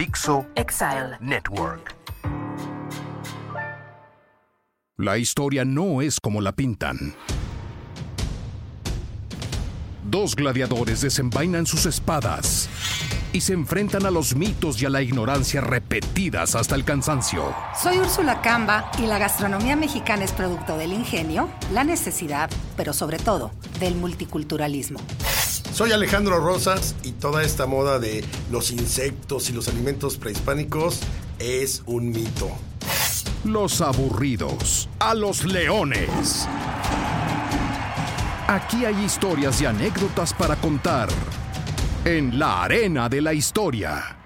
Dixo Exile Network. La historia no es como la pintan. Dos gladiadores desenvainan sus espadas y se enfrentan a los mitos y a la ignorancia repetidas hasta el cansancio. Soy Úrsula Camba y la gastronomía mexicana es producto del ingenio, la necesidad, pero sobre todo del multiculturalismo. Soy Alejandro Rosas y toda esta moda de los insectos y los alimentos prehispánicos es un mito. Los aburridos, a los leones. Aquí hay historias y anécdotas para contar en la arena de la historia.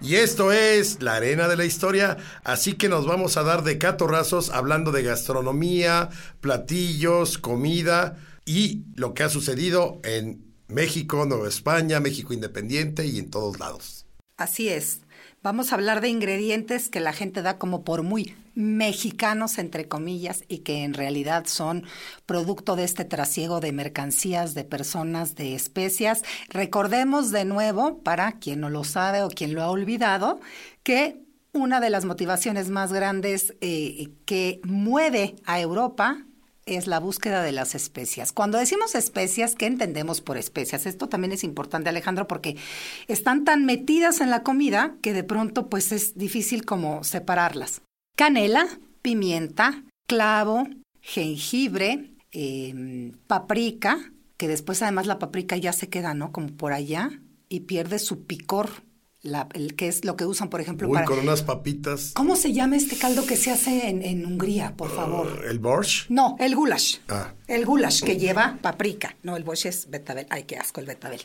Y esto es la arena de la historia, así que nos vamos a dar de catorrazos hablando de gastronomía, platillos, comida y lo que ha sucedido en México, Nueva España, México Independiente y en todos lados. Así es. Vamos a hablar de ingredientes que la gente da como por muy mexicanos, entre comillas, y que en realidad son producto de este trasiego de mercancías, de personas, de especias. Recordemos de nuevo, para quien no lo sabe o quien lo ha olvidado, que una de las motivaciones más grandes eh, que mueve a Europa es la búsqueda de las especias. Cuando decimos especias, ¿qué entendemos por especias? Esto también es importante, Alejandro, porque están tan metidas en la comida que de pronto pues es difícil como separarlas. Canela, pimienta, clavo, jengibre, em, paprika, que después además la paprika ya se queda, ¿no? Como por allá y pierde su picor la, el, que es lo que usan, por ejemplo, Uy, con unas papitas. ¿Cómo se llama este caldo que se hace en, Hungría, por favor? Uh, ¿El borscht? No, el goulash. Ah. El goulash, que lleva paprika. No, el borscht es betabel. Ay, qué asco el betabel.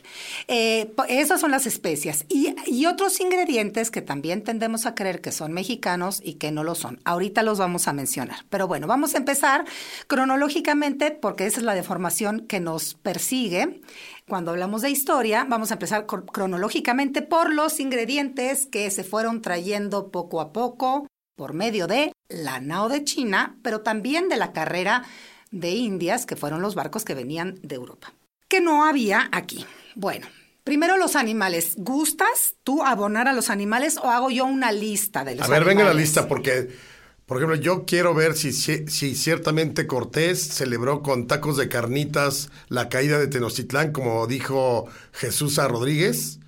Eh, esas son las especias. Y, y otros ingredientes que también tendemos a creer que son mexicanos y que no lo son. Ahorita los vamos a mencionar. Pero bueno, vamos a empezar cronológicamente porque esa es la deformación que nos persigue. Cuando hablamos de historia, vamos a empezar cronológicamente por los ingredientes que se fueron trayendo poco a poco por medio de la nao de China, pero también de la carrera de Indias, que fueron los barcos que venían de Europa. ¿Qué no había aquí? Bueno, Primero los animales. ¿Gustas tú abonar a los animales o hago yo una lista de los animales? A ver, venga la lista porque por ejemplo, yo quiero ver si, si, ciertamente Cortés celebró con tacos de carnitas la caída de Tenochtitlán, como dijo Jesús a Rodríguez,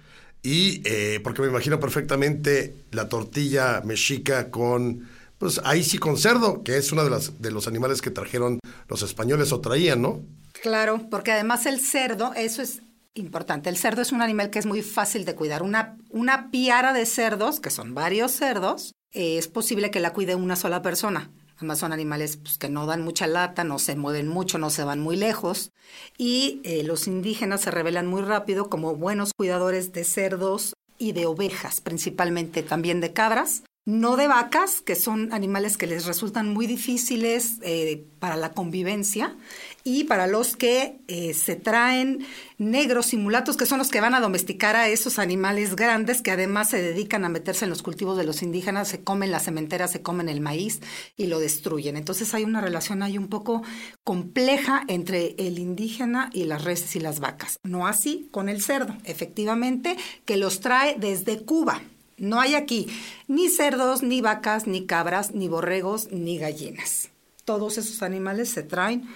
y eh, porque me imagino perfectamente la tortilla mexica con, pues ahí sí con cerdo, que es uno de, las, de los animales que trajeron los españoles o traían, ¿no? Claro, porque además el cerdo, eso es importante. El cerdo es un animal que es muy fácil de cuidar. Una, una piara de cerdos, que son varios cerdos, es posible que la cuide una sola persona. Además son animales pues, que no dan mucha lata, no se mueven mucho, no se van muy lejos. Y eh, los indígenas se revelan muy rápido como buenos cuidadores de cerdos y de ovejas, principalmente también de cabras. No de vacas, que son animales que les resultan muy difíciles eh, para la convivencia y para los que eh, se traen negros simulatos, que son los que van a domesticar a esos animales grandes que además se dedican a meterse en los cultivos de los indígenas, se comen la cementera, se comen el maíz y lo destruyen. Entonces hay una relación ahí un poco compleja entre el indígena y las reses y las vacas. No así con el cerdo, efectivamente, que los trae desde Cuba. No hay aquí ni cerdos, ni vacas, ni cabras, ni borregos, ni gallinas. Todos esos animales se traen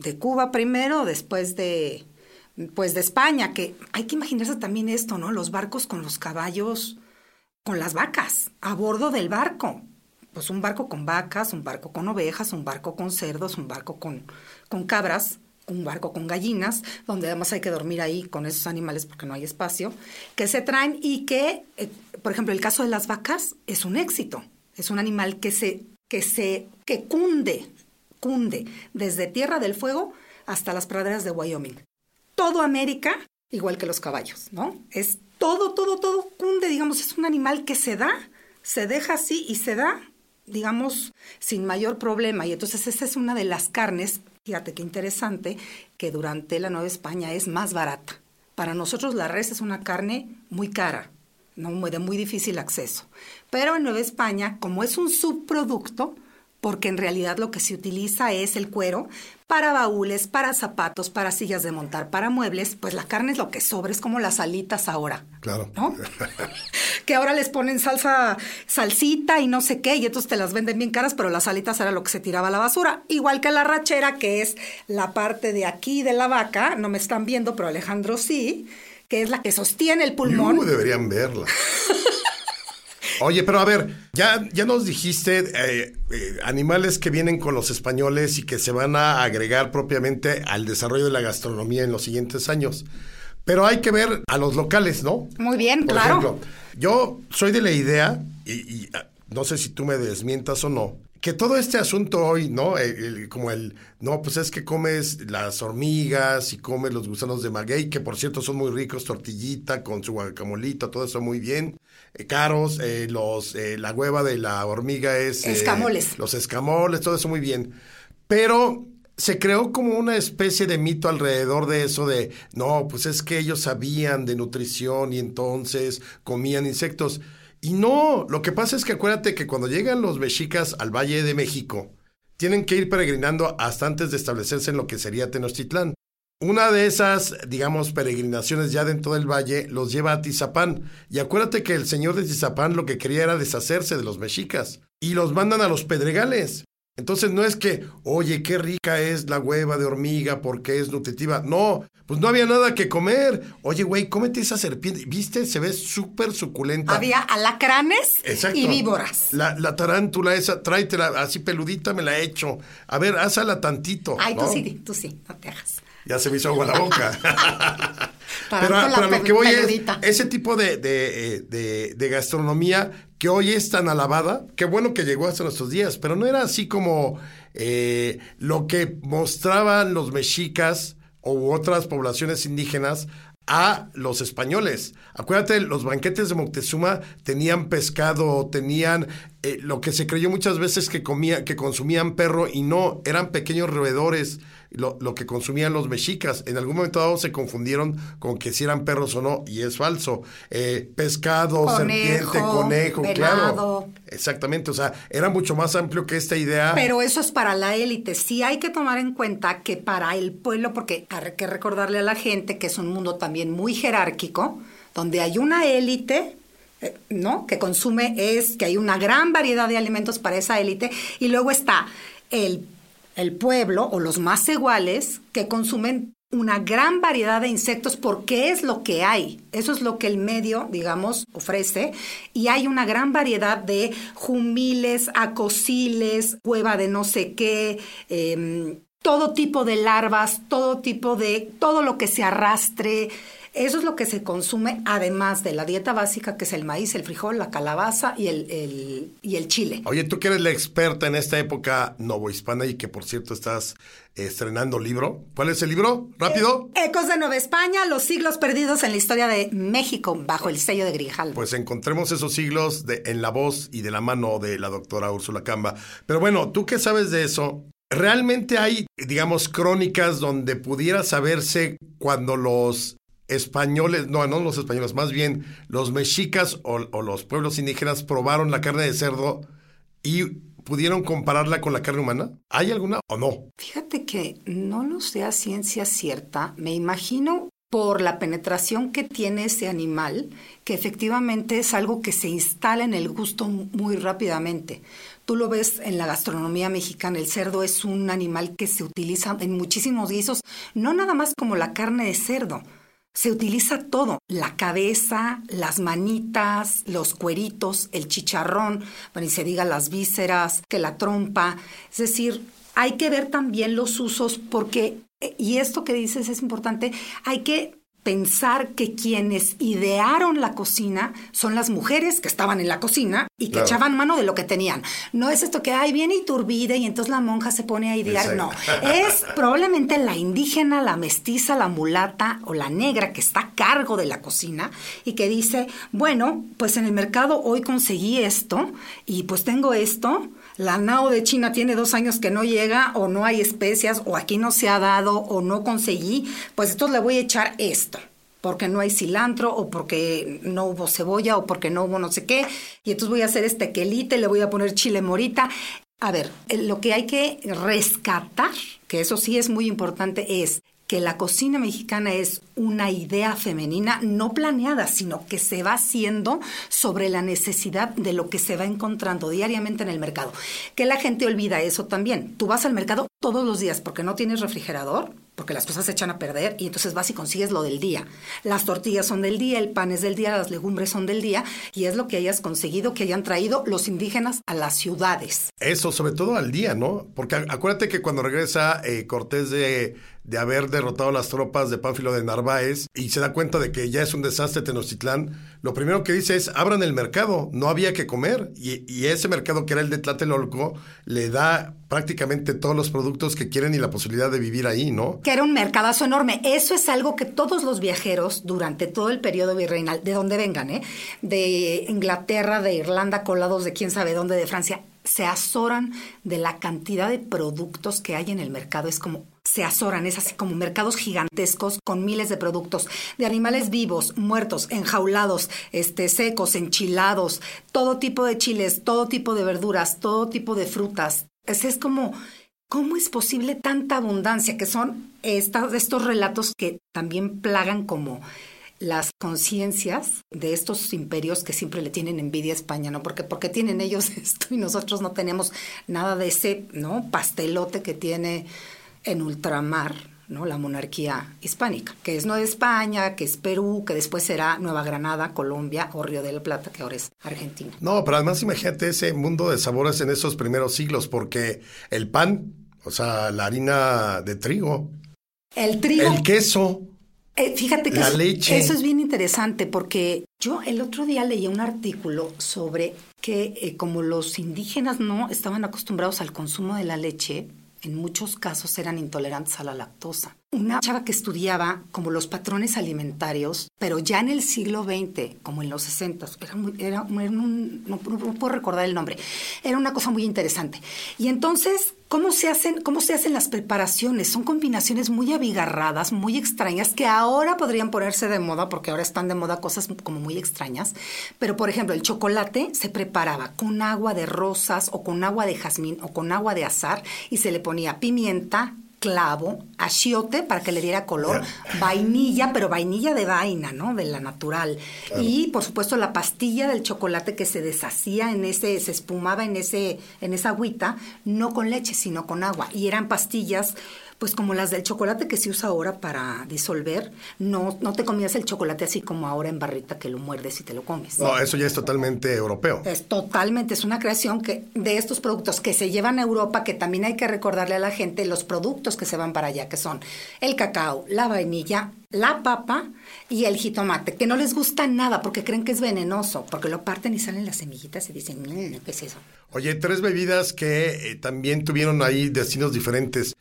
de Cuba primero, después de, pues de España, que hay que imaginarse también esto, ¿no? Los barcos con los caballos, con las vacas, a bordo del barco. Pues un barco con vacas, un barco con ovejas, un barco con cerdos, un barco con, con cabras, un barco con gallinas, donde además hay que dormir ahí con esos animales porque no hay espacio, que se traen y que, eh, por ejemplo, el caso de las vacas es un éxito. Es un animal que se, que se, que cunde cunde desde Tierra del Fuego hasta las praderas de Wyoming. Todo América, igual que los caballos, ¿no? Es todo, todo, todo cunde, digamos, es un animal que se da, se deja así y se da, digamos, sin mayor problema. Y entonces esa es una de las carnes, fíjate qué interesante, que durante la Nueva España es más barata. Para nosotros la res es una carne muy cara, ¿no? de muy difícil acceso. Pero en Nueva España, como es un subproducto, porque en realidad lo que se utiliza es el cuero para baúles, para zapatos, para sillas de montar, para muebles, pues la carne es lo que sobra, es como las alitas ahora. Claro. ¿No? que ahora les ponen salsa, salsita y no sé qué, y entonces te las venden bien caras, pero las alitas era lo que se tiraba a la basura. Igual que la rachera, que es la parte de aquí de la vaca, no me están viendo, pero Alejandro sí, que es la que sostiene el pulmón. Uh, deberían verla. Oye, pero a ver, ya, ya nos dijiste eh, eh, animales que vienen con los españoles y que se van a agregar propiamente al desarrollo de la gastronomía en los siguientes años. Pero hay que ver a los locales, ¿no? Muy bien, Por claro. ejemplo, yo soy de la idea, y, y, ah, no sé si tú me desmientas o no, que todo este asunto hoy, ¿no? El- el- como el, no, pues es que comes las hormigas y comes los gusanos de maguey, que por cierto son muy ricos, tortillita con su guacamolito, todo eso muy bien, eh, caros, eh, los, eh, la hueva de la hormiga es... eh, Escamoles. los escamoles, todo eso muy bien. Pero se creó como una especie de mito alrededor de eso de, no, pues es que ellos sabían de nutrición y entonces comían insectos. Y no, lo que pasa es que acuérdate que cuando llegan los mexicas al Valle de México, tienen que ir peregrinando hasta antes de establecerse en lo que sería Tenochtitlán. Una de esas, digamos, peregrinaciones ya dentro del valle los lleva a Tizapán. Y acuérdate que el señor de Tizapán lo que quería era deshacerse de los mexicas. Y los mandan a los pedregales. Entonces no es que, oye, qué rica es la hueva de hormiga porque es nutritiva. No, pues no había nada que comer. Oye, güey, cómete esa serpiente. ¿Viste? Se ve súper suculenta. Había alacranes Exacto. y víboras. La, la tarántula esa, tráetela así peludita, me la he hecho. A ver, házala tantito. Ay, ¿no? tú sí, tú sí, no te hagas. Ya se me hizo agua la boca. pero, pero lo que voy es, ese tipo de, de, eh, de- de gastronomía que hoy es tan alabada, qué bueno que llegó hasta nuestros días, pero no era así como eh, lo que mostraban los mexicas u otras poblaciones indígenas a los españoles. Acuérdate, los banquetes de Moctezuma tenían pescado, tenían eh, lo que se creyó muchas veces que comía, que consumían perro y no, eran pequeños roedores lo, lo que consumían los mexicas. En algún momento dado se confundieron con que si eran perros o no, y es falso. Eh, pescado, Conejo, serpiente, conejo, claro. Exactamente, o sea, era mucho más amplio que esta idea. Pero eso es para la élite. Sí hay que tomar en cuenta que para el pueblo, porque hay que recordarle a la gente que es un mundo también muy jerárquico, donde hay una élite, eh, ¿no? Que consume es que hay una gran variedad de alimentos para esa élite, y luego está el, el pueblo o los más iguales que consumen una gran variedad de insectos porque es lo que hay. Eso es lo que el medio, digamos, ofrece. Y hay una gran variedad de jumiles, acosiles, cueva de no sé qué, em, todo tipo de larvas, todo tipo de, todo lo que se arrastre. Eso es lo que se consume, además de la dieta básica, que es el maíz, el frijol, la calabaza y el, el- y el chile. Oye, tú que eres la experta en esta época novohispana y que por cierto estás estrenando libro. ¿Cuál es el libro? ¿Rápido? Ecos de Nueva España, los siglos perdidos en la historia de México, bajo el sello de Grijalvo. Pues encontremos esos siglos de, en la voz y de la mano de la doctora Úrsula Camba. Pero bueno, tú que sabes de eso, ¿realmente hay, digamos, crónicas donde pudiera saberse cuando los españoles, no, no los españoles, más bien los mexicas o, los pueblos indígenas probaron la carne de cerdo y pudieron compararla con la carne humana? ¿Hay alguna o no? Fíjate que no lo sé ciencia cierta. Me imagino por la penetración que tiene ese animal, que efectivamente es algo que se instala en el gusto muy rápidamente. Tú lo ves en la gastronomía mexicana, el cerdo es un animal que se utiliza en muchísimos guisos, no nada más como la carne de cerdo. Se utiliza todo, la cabeza, las manitas, los cueritos, el chicharrón, bueno, y se diga las vísceras, que la trompa. Es decir, hay que ver también los usos porque, eh, y esto que dices es importante, hay que pensar que quienes idearon la cocina son las mujeres que estaban en la cocina y que Claro. echaban mano de lo que tenían. No es esto que, ay, viene Iturbide y entonces la monja se pone a idear. No, es probablemente la indígena, la mestiza, la mulata o la negra que está a cargo de la cocina y que dice, bueno, pues en el mercado hoy conseguí esto y pues tengo esto. La nao de China tiene dos años que no llega o no hay especias o aquí no se ha dado o no conseguí, pues entonces le voy a echar esto porque no hay cilantro o porque no hubo cebolla o porque no hubo no sé qué. Y entonces voy a hacer este quelite, le voy a poner chile morita. A ver, lo que hay que rescatar, que eso sí es muy importante, es que la cocina mexicana es una idea femenina no planeada, sino que se va haciendo sobre la necesidad de lo que se va encontrando diariamente en el mercado. Que la gente olvida eso también. Tú vas al mercado todos los días porque no tienes refrigerador, porque las cosas se echan a perder y entonces vas y consigues lo del día. Las tortillas son del día, el pan es del día, las legumbres son del día y es lo que hayas conseguido que hayan traído los indígenas a las ciudades. Eso, sobre todo al día, ¿no? Porque acuérdate que cuando regresa eh, Cortés de de haber derrotado las tropas de Pánfilo de Narváez y se da cuenta de que ya es un desastre Tenochtitlán, lo primero que dice es abran el mercado, no había que comer y, y, ese mercado que era el de Tlatelolco le da prácticamente todos los productos que quieren y la posibilidad de vivir ahí, ¿no? Que era un mercadazo enorme. Eso es algo que todos los viajeros durante todo el periodo virreinal, de donde vengan, ¿eh? de Inglaterra, de Irlanda, colados de quién sabe dónde, de Francia, se azoran de la cantidad de productos que hay en el mercado. Es como se azoran, es así como mercados gigantescos con miles de productos, de animales vivos, muertos, enjaulados, este, secos, enchilados, todo tipo de chiles, todo tipo de verduras, todo tipo de frutas. Es, es como, ¿cómo es posible tanta abundancia? Que son estos relatos que también plagan como las conciencias de estos imperios que siempre le tienen envidia a España, ¿no? Porque, porque tienen ellos esto y nosotros no tenemos nada de ese, ¿no? Pastelote que tiene en ultramar, ¿no? La monarquía hispánica, que es Nueva España, que es Perú, que después será Nueva Granada, Colombia o Río de la Plata, que ahora es Argentina. No, pero además imagínate ese mundo de sabores en esos primeros siglos, porque el pan, o sea, la harina de trigo. El trigo. El queso. Eh, fíjate que eso, eso, es bien interesante porque yo el otro día leí un artículo sobre que eh, como los indígenas no estaban acostumbrados al consumo de la leche, en muchos casos eran intolerantes a la lactosa. Una chava que estudiaba como los patrones alimentarios, pero ya en el siglo XX, como en los 60, era, era, un, no, puedo recordar el nombre, era una cosa muy interesante. Y entonces, ¿cómo se, hacen, ¿cómo se hacen las preparaciones? Son combinaciones muy abigarradas, muy extrañas, que ahora podrían ponerse de moda, porque ahora están de moda cosas como muy extrañas. Pero, por ejemplo, el chocolate se preparaba con agua de rosas o con agua de jazmín o con agua de azar y se le ponía pimienta, clavo, achiote para que le diera color, vainilla, pero vainilla de vaina, ¿no? De la natural. Y por supuesto la pastilla del chocolate que se deshacía en ese, se espumaba en ese, en esa agüita, no con leche, sino con agua. Y eran pastillas pues como las del chocolate que se usa ahora para disolver, no, no te comías el chocolate así como ahora en barrita que lo muerdes y te lo comes. No, eso ya es totalmente europeo. Es totalmente, es una creación que de estos productos que se llevan a Europa, que también hay que recordarle a la gente los productos que se van para allá, que son el cacao, la vainilla, la papa y el jitomate, que no les gusta nada porque creen que es venenoso, porque lo parten y salen las semillitas y dicen, mm, ¿qué es eso? Oye, tres bebidas que eh, también tuvieron ahí destinos diferentes.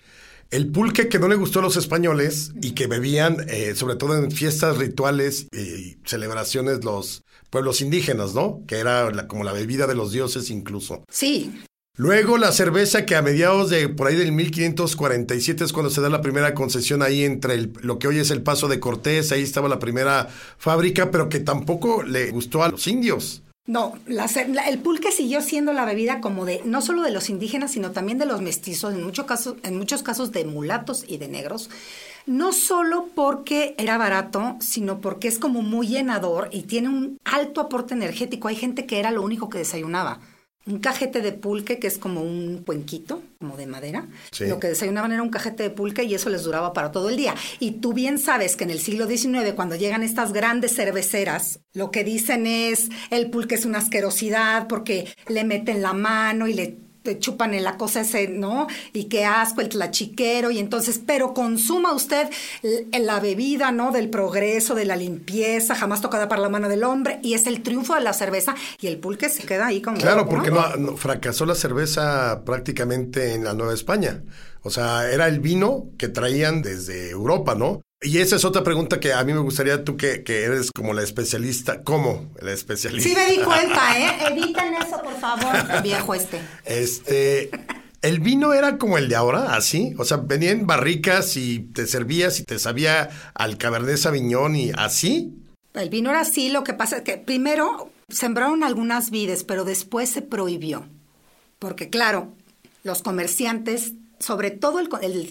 El pulque que no le gustó a los españoles y que bebían, eh, sobre todo en fiestas rituales y celebraciones, los pueblos indígenas, ¿no? Que era como la bebida de los dioses incluso. Sí. Luego la cerveza que a mediados de por ahí del 1547 es cuando se da la primera concesión ahí entre lo que hoy es el Paso de Cortés, ahí estaba la primera fábrica, pero que tampoco le gustó a los indios. No, el pulque siguió siendo la bebida como de, no solo de los indígenas, sino también de los mestizos, en, muchos casos, en muchos casos de mulatos y de negros. No solo porque era barato, sino porque es como muy llenador y tiene un alto aporte energético. Hay gente que era lo único que desayunaba un cajete de pulque que es como un cuenquito, como de madera. Lo que desayunaban era un cajete de pulque y eso les duraba para todo el día. Y tú bien sabes que en el siglo XIX, cuando llegan estas grandes cerveceras, lo que dicen es el pulque es una asquerosidad porque le meten la mano y le chupan en la cosa ese, ¿no? Y qué asco el tlachiquero, y entonces, pero consuma usted la bebida, ¿no? Del progreso, de la limpieza, jamás tocada para la mano del hombre, y es el triunfo de la cerveza, y el pulque se queda ahí como... Claro, porque no, fracasó la cerveza prácticamente en la Nueva España. O sea, era el vino que traían desde Europa, ¿no? Y esa es otra pregunta que a mí me gustaría, tú que, que eres como la especialista, ¿cómo la especialista? Sí me di cuenta, ¿eh? Eviten eso, por favor, viejo este. Este, el vino era como el de ahora, así, o sea, venían barricas y te servías y te sabía al Cabernet Sauvignon y así. El vino era así, lo que pasa es que primero sembraron algunas vides, pero después se prohibió. Porque claro, los comerciantes sobre todo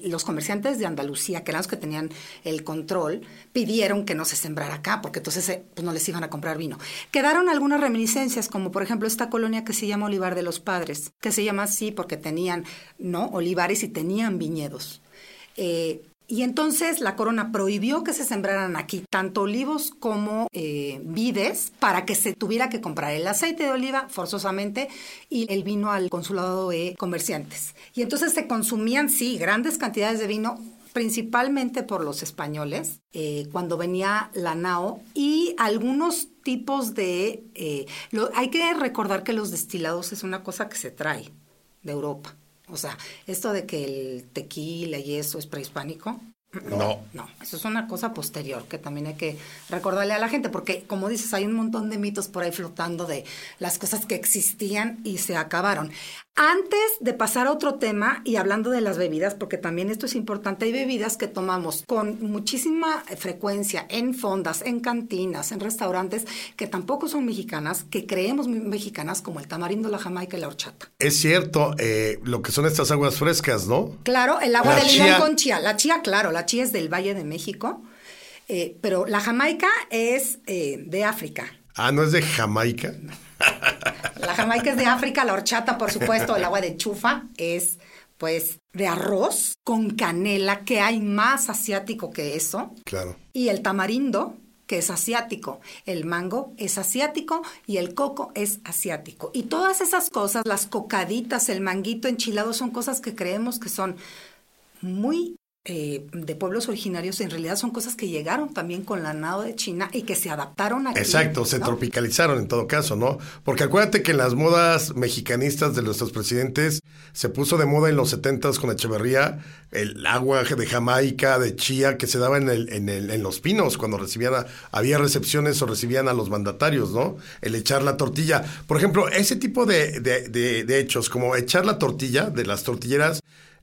los comerciantes de Andalucía, que eran los que tenían el control, pidieron que no se sembrara acá, porque entonces eh, pues, no les iban a comprar vino. Quedaron algunas reminiscencias, como por ejemplo esta colonia que se llama Olivar de los Padres, que se llama así porque tenían no olivares y tenían viñedos. Eh, y entonces la corona prohibió que se sembraran aquí tanto olivos como eh, vides para que se tuviera que comprar el aceite de oliva forzosamente y el vino al consulado de comerciantes. Y entonces se consumían, sí, grandes cantidades de vino principalmente por los españoles, eh, cuando venía la nao, y algunos tipos de... Eh, hay que recordar que los destilados es una cosa que se trae de Europa. O sea, esto de que el tequila y eso es prehispánico. No. No, eso es una cosa posterior que también hay que recordarle a la gente, porque como dices, hay un montón de mitos por ahí flotando de las cosas que existían y se acabaron. Antes de pasar a otro tema y hablando de las bebidas, porque también esto es importante, hay bebidas que tomamos con muchísima frecuencia en fondas, en cantinas, en restaurantes, que tampoco son mexicanas, que creemos mexicanas, como el tamarindo, la jamaica y la horchata. Es cierto, eh, lo que son estas aguas frescas, ¿no? Claro, el agua de limón con chía. La chía, claro, la chía es del Valle de México, eh, pero la jamaica es eh, de África. Ah, ¿no es de Jamaica? La jamaica es de África, la horchata, por supuesto, el agua de chufa es pues de arroz con canela, que hay más asiático que eso. Claro. Y el tamarindo, que es asiático. El mango es asiático y el coco es asiático. Y todas esas cosas, las cocaditas, el manguito enchilado, son cosas que creemos que son muy eh, de pueblos originarios en realidad son cosas que llegaron también con la nado de China y que se adaptaron aquí. Exacto, se tropicalizaron en todo caso, ¿no? Porque acuérdate que en las modas mexicanistas de nuestros presidentes se puso de moda en los setentas con Echeverría el agua de Jamaica, de chía que se daba en, el, en, el, en los pinos cuando recibían, había recepciones o recibían a los mandatarios, ¿no? El echar la tortilla. Por ejemplo, ese tipo de, de hechos, como echar la tortilla de las tortilleras,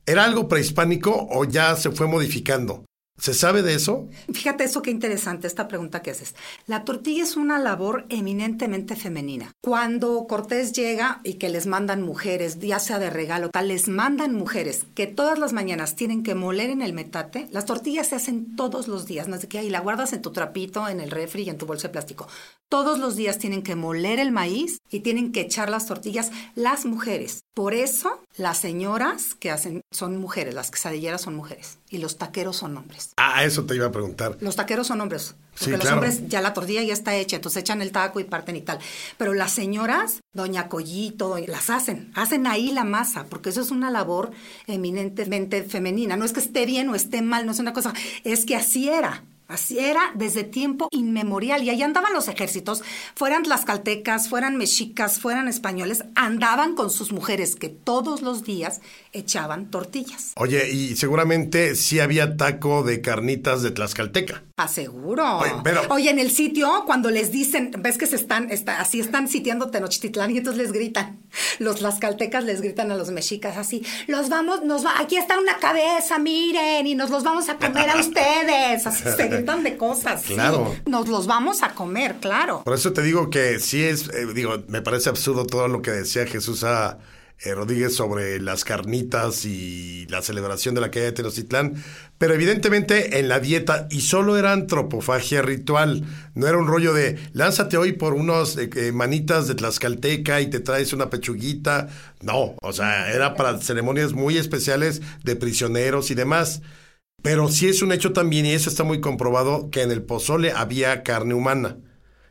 ¿Era algo prehispánico o ya se fue modificando? ¿Se sabe de eso? Fíjate eso qué interesante esta pregunta que haces. La tortilla es una labor eminentemente femenina. Cuando Cortés llega y que les mandan mujeres, ya sea de regalo, tal, les mandan mujeres que todas las mañanas tienen que moler en el metate, las tortillas se hacen todos los días, no es de que ahí la guardas en tu trapito, en el refri y en tu bolsa de plástico. Todos los días tienen que moler el maíz y tienen que echar las tortillas las mujeres. Por eso las señoras que hacen son mujeres, las quesadilleras son mujeres y los taqueros son hombres. Ah, eso te iba a preguntar. Los taqueros son hombres. Porque los hombres ya la tortilla ya está hecha, entonces echan el taco y parten y tal. Pero las señoras, doña Collito, las hacen, hacen ahí la masa, porque eso es una labor eminentemente femenina. No es que esté bien o esté mal, no es una cosa, es que así era. Así era desde tiempo inmemorial. Y ahí andaban los ejércitos, fueran tlaxcaltecas, fueran mexicas, fueran españoles, andaban con sus mujeres que todos los días echaban tortillas. Oye, y seguramente sí había taco de carnitas de tlaxcalteca. Aseguro. Oye, pero... Oye, en el sitio, cuando les dicen, ves que se están, así están sitiando Tenochtitlán y entonces les gritan, los tlaxcaltecas les gritan a los mexicas así, los vamos, nos va, aquí está una cabeza, miren, y nos los vamos a comer a ustedes. Así se gritan de cosas. Claro. Nos los vamos a comer, claro. Por eso te digo que sí es, eh, digo, me parece absurdo todo lo que decía Jesús a eh, Rodríguez sobre las carnitas y la celebración de la caída de Tenochtitlán, pero evidentemente en la dieta, y solo era antropofagia ritual, no era un rollo de lánzate hoy por unos eh, eh, manitas de Tlaxcalteca y te traes una pechuguita, no, o sea, era para ceremonias muy especiales de prisioneros y demás. Pero sí es un hecho también, y eso está muy comprobado, que en el pozole había carne humana,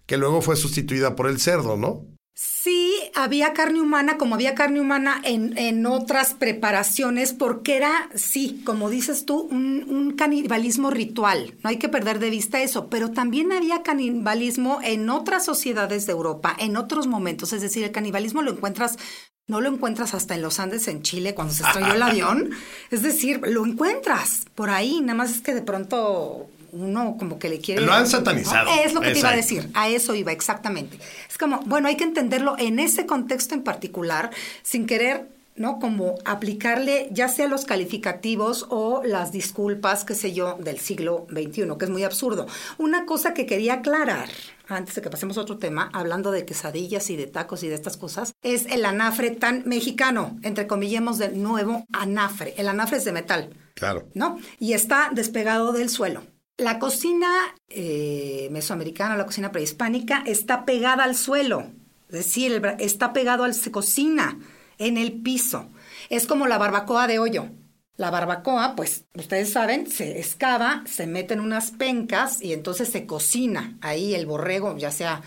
que luego fue sustituida por el cerdo, ¿no? Sí, había carne humana, como había carne humana en, en otras preparaciones, porque era, sí, como dices tú, un, un, canibalismo ritual. No hay que perder de vista eso, pero también había canibalismo en otras sociedades de Europa, en otros momentos. Es decir, el canibalismo lo encuentras no lo encuentras hasta en los Andes, en Chile, cuando se estrelló el avión. Es decir, lo encuentras por ahí, nada más es que de pronto uno como que le quiere... Lo han satanizado. Es lo que te iba a decir, a eso iba exactamente. Es como, bueno, hay que entenderlo en ese contexto en particular, sin querer ¿no? Como aplicarle ya sea los calificativos o las disculpas, qué sé yo, del siglo XXI, que es muy absurdo. Una cosa que quería aclarar antes de que pasemos a otro tema, hablando de quesadillas y de tacos y de estas cosas, es el anafre tan mexicano, entre comillemos de nuevo anafre. El anafre es de metal. Claro. ¿No? Y está despegado del suelo. La cocina eh, mesoamericana, la cocina prehispánica, está pegada al suelo. Es decir, está pegado al, se cocina en el piso. Es como la barbacoa de hoyo. La barbacoa, pues ustedes saben, se excava, se mete en unas pencas y entonces se cocina ahí el borrego, ya sea,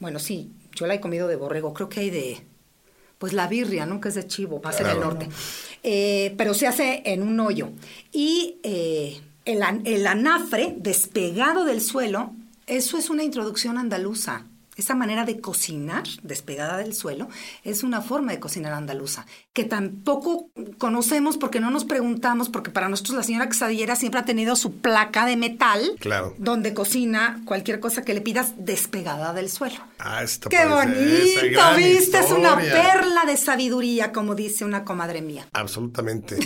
bueno, sí, yo la he comido de borrego, creo que hay de, pues la birria, ¿no? Que es de chivo, pasa en el norte. Eh, pero se hace en un hoyo. Y eh, el, el anafre despegado del suelo, eso es una introducción andaluza. Esa manera de cocinar, despegada del suelo, es una forma de cocinar andaluza, que tampoco conocemos porque no nos preguntamos, porque para nosotros la señora quesadillera siempre ha tenido su placa de metal, claro. donde cocina cualquier cosa que le pidas despegada del suelo. Ah, esto ¡Qué bonito! ¿Viste? Es una perla de sabiduría, como dice una comadre mía. Absolutamente.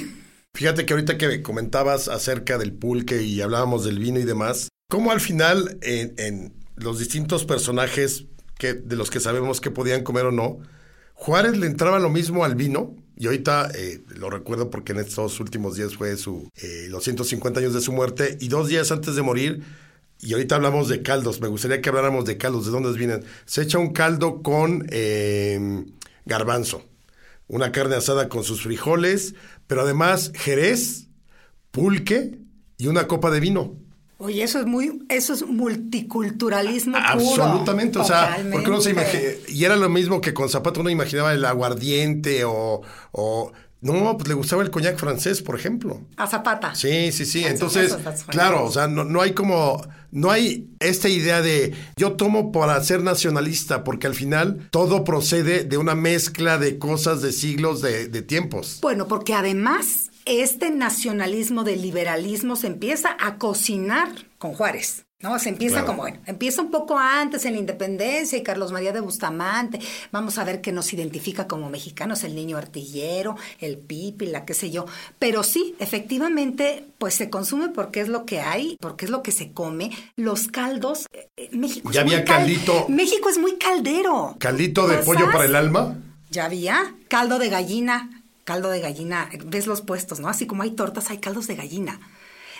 Fíjate que ahorita que comentabas acerca del pulque y hablábamos del vino y demás, ¿cómo al final en, los distintos personajes que, de los que sabemos que podían comer o no, Juárez le entraba lo mismo al vino, y ahorita eh, lo recuerdo porque en estos últimos días fue su, eh, los 150 años de su muerte, y dos días antes de morir, y ahorita hablamos de caldos, me gustaría que habláramos de caldos, de dónde vienen. Se echa un caldo con eh, garbanzo, una carne asada con sus frijoles, pero además jerez, pulque y una copa de vino. Oye, eso es muy, eso es multiculturalismo Absolutamente, o sea, porque uno se imagina, y era lo mismo que con Zapato uno imaginaba el aguardiente o, o no, pues le gustaba el coñac francés, por ejemplo. A Zapata. Sí, sí, sí. Entonces, claro, o sea, no, no, hay como, no hay esta idea de yo tomo para ser nacionalista, porque al final todo procede de una mezcla de cosas de siglos, de, de tiempos. Bueno, porque además este nacionalismo del liberalismo se empieza a cocinar con Juárez. ¿No? Se empieza como, bueno, empieza un poco antes en la independencia y Carlos María de Bustamante. Vamos a ver qué nos identifica como mexicanos, el niño artillero, el pipi, la qué sé yo. Pero sí, efectivamente, pues se consume porque es lo que hay, porque es lo que se come. Los caldos, eh, eh, México ya había caldito. México es muy caldero. ¿Caldito de pollo para el alma? Ya había. Caldo de gallina caldo de gallina, ves los puestos, ¿no? Así como hay tortas, hay caldos de gallina.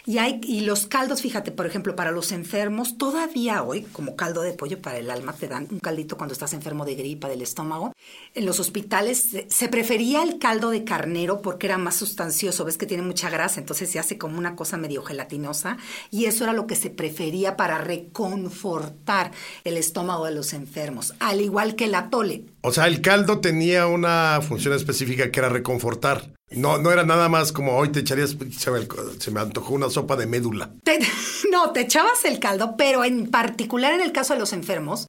Y, hay, y los caldos, fíjate, por ejemplo, para los enfermos, todavía hoy, como caldo de pollo para el alma, te dan un caldito cuando estás enfermo de gripa del estómago. En los hospitales se, prefería el caldo de carnero porque era más sustancioso, ves que tiene mucha grasa, entonces se hace como una cosa medio gelatinosa. Y eso era lo que se prefería para reconfortar el estómago de los enfermos, al igual que el atole. O sea, el caldo tenía una función específica que era reconfortar. No, no era nada más como hoy te echarías, se me, antojó una sopa de médula. no, te echabas el caldo, pero en particular en el caso de los enfermos,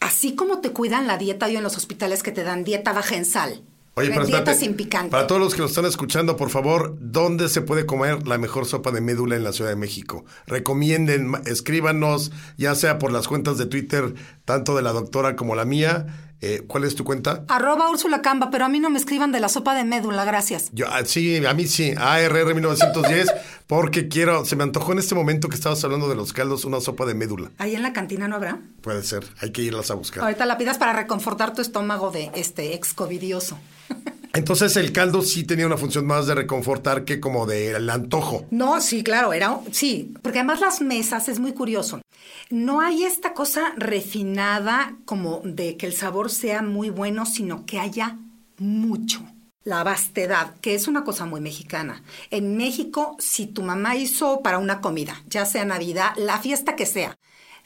así como te cuidan la dieta hoy en los hospitales que te dan dieta baja en sal. Oye, pero dieta sin picante. Para todos los que nos están escuchando, por favor, ¿dónde se puede comer la mejor sopa de médula en la Ciudad de México? Recomienden, escríbanos, ya sea por las cuentas de Twitter, tanto de la doctora como la mía eh, ¿Cuál es tu cuenta? Arroba Úrsula Camba, pero a mí no me escriban de la sopa de médula, gracias. Yo, ah, sí, a mí sí, ARR 1910, porque quiero, se me antojó en este momento que estabas hablando de los caldos una sopa de médula. ¿Ahí en la cantina no habrá? Puede ser, hay que irlas a buscar. Ahorita la pidas para reconfortar tu estómago de este ex covidioso. Entonces el caldo sí tenía una función más de reconfortar que como del antojo. No, sí, claro, era sí, porque además las mesas es muy curioso. No hay esta cosa refinada como de que el sabor sea muy bueno, sino que haya mucho. La vastedad, que es una cosa muy mexicana. En México, si tu mamá hizo para una comida, ya sea Navidad, la fiesta que sea,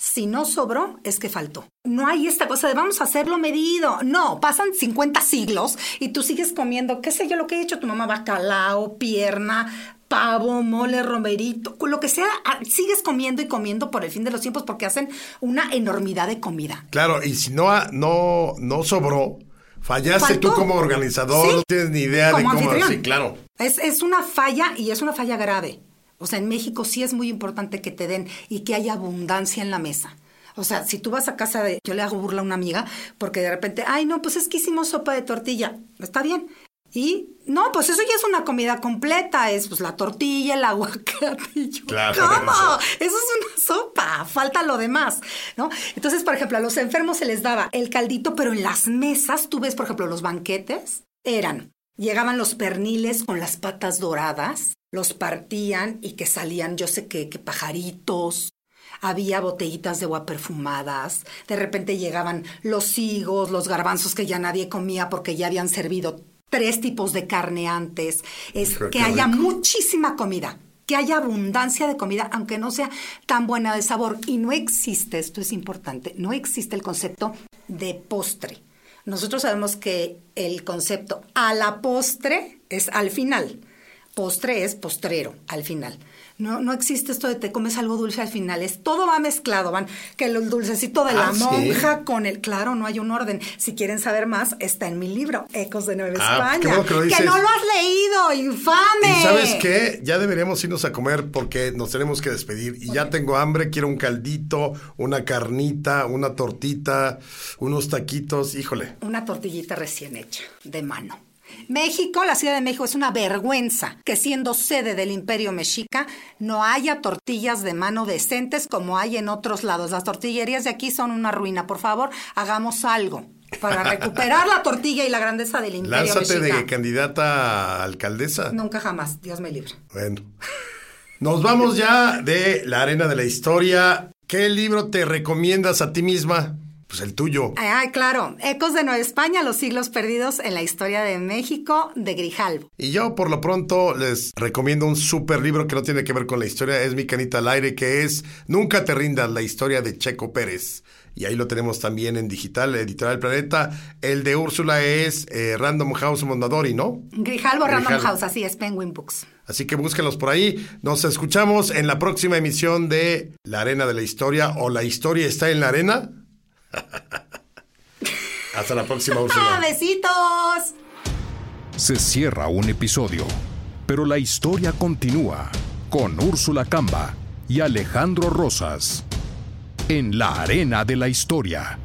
si no sobró, es que faltó. No hay esta cosa de vamos a hacerlo medido. No, pasan 50 siglos y tú sigues comiendo, qué sé yo, lo que he hecho tu mamá, bacalao, pierna, pavo, mole, romerito, lo que sea, ah, sigues comiendo y comiendo por el fin de los tiempos porque hacen una enormidad de comida. Claro, y si no, no, no sobró, fallaste tú como organizador, no tienes ni idea de cómo. Sí, claro. Es, es una falla y es una falla grave. O sea, en México sí es muy importante que te den y que haya abundancia en la mesa. O sea, si tú vas a casa de, yo le hago burla a una amiga porque de repente, ay, no, pues es que hicimos sopa de tortilla. Está bien, Y no, pues eso ya es una comida completa, es pues la tortilla, el aguacate. y yo, Claro, ¿Cómo? eso. Es una sopa, falta lo demás, ¿no? Entonces, por ejemplo, a los enfermos se les daba el caldito, pero en las mesas, tú ves, por ejemplo, los banquetes, eran, llegaban los perniles con las patas doradas, los partían y que salían, yo sé qué, que pajaritos, había botellitas de agua perfumadas, de repente llegaban los higos, los garbanzos que ya nadie comía porque ya habían servido tres tipos de carne antes, es que haya muchísima comida, que haya abundancia de comida, aunque no sea tan buena de sabor. Y no existe, esto es importante, no existe el concepto de postre. Nosotros sabemos que el concepto a la postre es al final. Postre es postrero, al final. No, no existe esto de te comes algo dulce al final. Es todo va mezclado, van que el dulcecito de la Ah, ¿sí? monja con el. Claro, no hay un orden. Si quieren saber más, está en mi libro, Ecos de Nueva Ah, España. bueno que lo dices. no lo has leído, infame. ¿Y sabes qué? Ya deberíamos irnos a comer porque nos tenemos que despedir. Y ya tengo hambre, quiero un caldito, una carnita, una tortita, unos taquitos. Híjole. Una tortillita recién hecha, de mano. México, la Ciudad de México, es una vergüenza que siendo sede del Imperio Mexica no haya tortillas de mano decentes como hay en otros lados. Las tortillerías de aquí son una ruina. Por favor, hagamos algo para recuperar la tortilla y la grandeza del Imperio Lánzate Mexica. de candidata a alcaldesa. Nunca jamás, Dios me libre. Bueno. Nos vamos ya de la arena de la historia. ¿Qué libro te recomiendas a ti misma? Pues el tuyo. Ay, claro, Ecos de Nueva España, los siglos perdidos en la historia de México, de Grijalvo. Y yo por lo pronto les recomiendo un super libro que no tiene que ver con la historia, es Mi Canita al Aire, que es Nunca te rindas, la historia de Checo Pérez. Y ahí lo tenemos también en digital, Editorial Planeta. El de Úrsula es eh, Random House Mondadori, ¿no? Grijalvo Random Grijalvo. House, así es, Penguin Books. Así que búsquenlos por ahí. Nos escuchamos en la próxima emisión de La Arena de la Historia o La Historia está en la Arena. Hasta la próxima, ¡Ah, Úrsula. besitos! Se cierra un episodio, pero la historia continúa con Úrsula Camba y Alejandro Rosas en la arena de la historia.